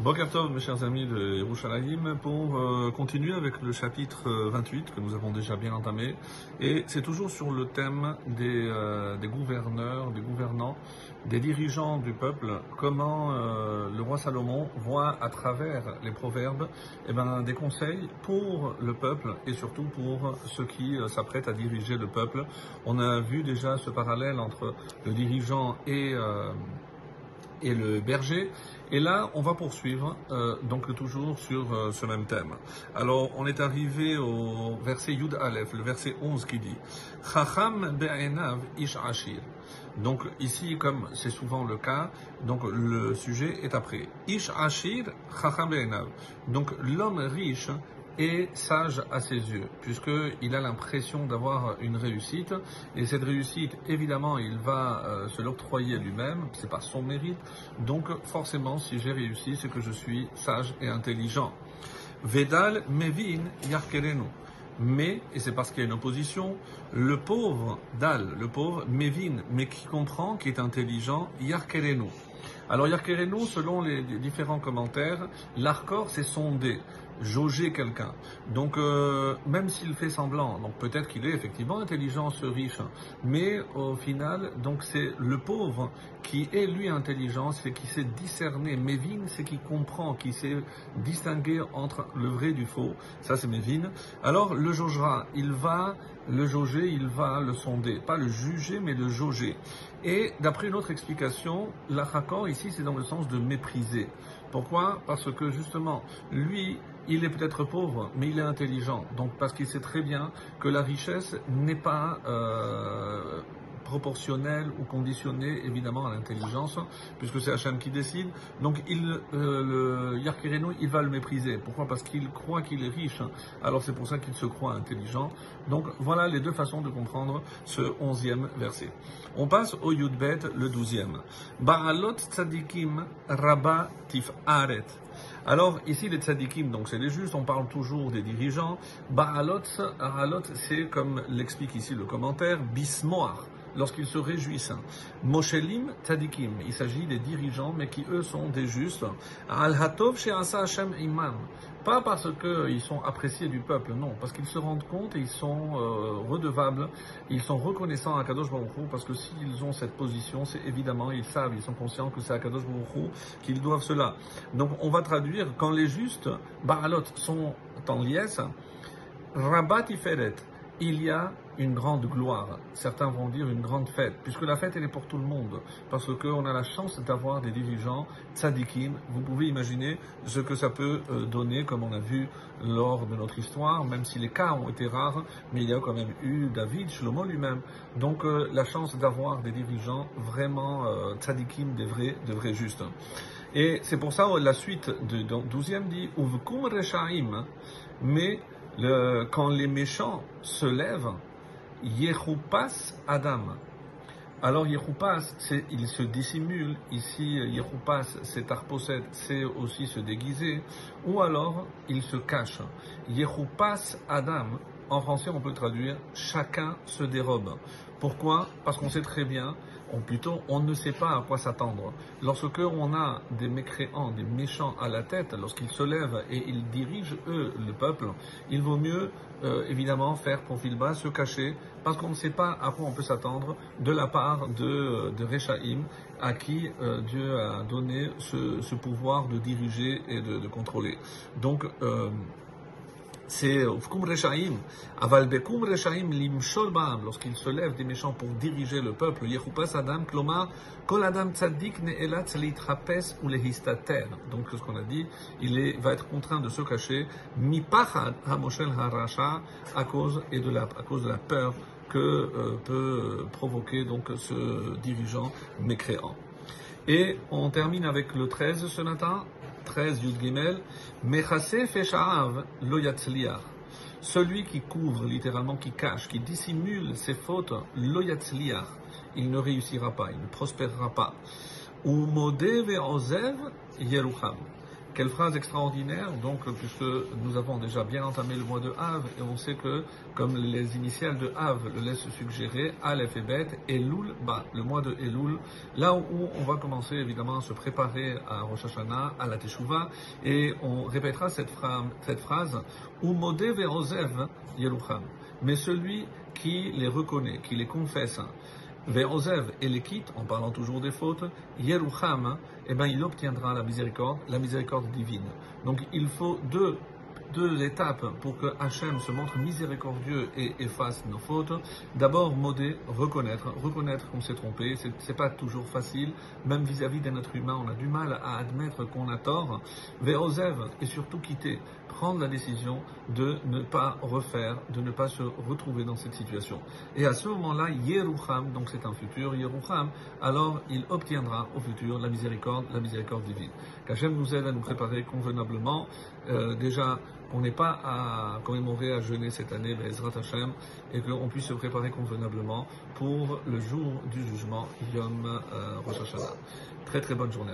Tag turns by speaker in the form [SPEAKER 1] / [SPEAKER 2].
[SPEAKER 1] Bokertov, mes chers amis de Yerushalayim, pour euh, continuer avec le chapitre euh, 28 que nous avons déjà bien entamé. Et c'est toujours sur le thème des, euh, des gouverneurs, des gouvernants, des dirigeants du peuple, comment euh, le roi Salomon voit à travers les proverbes eh ben, des conseils pour le peuple et surtout pour ceux qui euh, s'apprêtent à diriger le peuple. On a vu déjà ce parallèle entre le dirigeant et, euh, et le berger. Et là, on va poursuivre, euh, donc toujours sur euh, ce même thème. Alors, on est arrivé au verset Yud Aleph, le verset 11 qui dit Chacham be'enav ish ashir. Donc ici, comme c'est souvent le cas, donc le sujet est après. Ish ashir chacham be'enav. Donc l'homme riche est sage à ses yeux, puisqu'il a l'impression d'avoir une réussite, et cette réussite, évidemment, il va euh, se l'octroyer lui-même, c'est pas son mérite, donc forcément, si j'ai réussi, c'est que je suis sage et intelligent. Vedal mevin yarkerenu. Mais, et c'est parce qu'il y a une opposition, le pauvre Dal, le pauvre Mevin, mais qui comprend, qui est intelligent, Yarkerenu. Alors Yarkerenu, selon les différents commentaires, l'arcor c'est sonder, jauger quelqu'un. Donc euh, même s'il fait semblant, donc peut-être qu'il est effectivement intelligent ce riche, mais au final, donc c'est le pauvre qui est lui intelligent, c'est qui sait discerner. Mévin, c'est qui comprend, qui sait distinguer entre le vrai du faux. Ça c'est Mévin. Alors le jaugera, il va le jauger, il va le sonder, pas le juger, mais le jauger. Et d'après une autre explication, l'achakor ici c'est dans le sens de mépriser. Pourquoi? Parce que justement, lui, il est peut-être pauvre, mais il est intelligent. Donc parce qu'il sait très bien que la richesse n'est pas euh, proportionnelle ou conditionnée évidemment à l'intelligence, puisque c'est Hachem qui décide. Donc il, euh, le Yarkereno, il va le mépriser. Pourquoi? Parce qu'il croit qu'il est riche. Alors c'est pour ça qu'il se croit intelligent. Donc voilà les deux façons de comprendre ce onzième verset. On passe au Yudbet, le douzième. Ba'alot tzadikim rabba. Alors ici les tzadikim, donc c'est les justes, on parle toujours des dirigeants. Ba'alot c'est comme l'explique ici le commentaire, bismoar lorsqu'ils se réjouissent. Moshelim tzadikim, il s'agit des dirigeants, mais qui eux sont des justes. Al hatov she'asa Hashem imam. Pas parce qu'ils sont appréciés du peuple, non, parce qu'ils se rendent compte et ils sont euh, redevables, ils sont reconnaissants à Kadosh Baruch Hu, parce que s'ils ont cette position, c'est évidemment, ils savent, ils sont conscients que c'est à Kadosh Baruch Hu qu'ils doivent cela. Donc on va traduire, quand les justes, Baalot, sont en liesse, Rabat Iferet, il y a une grande gloire. Certains vont dire une grande fête, puisque la fête elle est pour tout le monde, parce qu'on a la chance d'avoir des dirigeants tzadikim. Vous pouvez imaginer ce que ça peut donner, comme on a vu lors de notre histoire, même si les cas ont été rares, mais il y a quand même eu David, Shlomo lui-même. Donc euh, la chance d'avoir des dirigeants vraiment euh, tzadikim, des vrais, de vrais justes. Et c'est pour ça la suite du 12e dit Uvkum Reshaim, mais quand les méchants se lèvent, Yehupas Adam. Alors c'est il se dissimule. Ici, Yehupas, c'est Arposet, c'est aussi se déguiser. Ou alors, il se cache. Yehupas Adam, en français, on peut traduire chacun se dérobe. Pourquoi? Parce qu'on sait très bien, ou plutôt, on ne sait pas à quoi s'attendre. Lorsque on a des mécréants, des méchants à la tête, lorsqu'ils se lèvent et ils dirigent eux le peuple, il vaut mieux euh, évidemment faire profil bas, se cacher, parce qu'on ne sait pas à quoi on peut s'attendre de la part de, de Rechaim, à qui euh, Dieu a donné ce, pouvoir de diriger et de, de contrôler. Donc euh, c'est Ufkum Reshaim, Aval Reshaim lorsqu'il se lève des méchants pour diriger le peuple, Yehupas Adam, Klomar, Kol Adam Tzadik Ne'elatz Litrapes ou Lehistater. Donc, ce qu'on a dit, il est, va être contraint de se cacher, Mipachad Hamoshel Harasha, à cause, et de la, à cause de la peur que euh, peut provoquer donc ce dirigeant mécréant. Et on termine avec le 13 ce matin, 13 Yud Gimel, Fesha'av lo. Celui qui couvre, littéralement qui cache, qui dissimule ses fautes, lo il ne réussira pas, il ne prospérera pas. Ou ve'ozev yerucham. Quelle phrase extraordinaire, donc, puisque nous avons déjà bien entamé le mois de Av, et on sait que, comme les initiales de Av le laissent suggérer, Aleph et Bet, Elul, bah, le mois de Elul, là où on va commencer évidemment à se préparer à Rosh Hashanah, à la Teshuvah, et on répétera cette phrase, cette phrase, Yerucham. Mais celui qui les reconnaît, qui les confesse, Ve'ozev et les quitte, en parlant toujours des fautes, Yerucham, eh ben, il obtiendra la miséricorde, la miséricorde divine. Donc il faut deux deux étapes pour que Hachem se montre miséricordieux et efface nos fautes. D'abord, modé, reconnaître, reconnaître qu'on s'est trompé. C'est pas toujours facile, même vis-à-vis d'un être humain, on a du mal à admettre qu'on a tort. Ve'ozev et surtout quitter, prendre la décision de ne pas refaire, de ne pas se retrouver dans cette situation. Et à ce moment-là, Yerucham, donc c'est un futur, Yerucham, alors il obtiendra au futur la miséricorde, la miséricorde divine. Qu'Hachem nous aide à nous préparer convenablement. Euh, déjà, on n'est pas à commémorer, à jeûner cette année, Ezrat Hashem, et qu'on puisse se préparer convenablement pour le jour du jugement, Yom euh, Rosh. Très très bonne journée.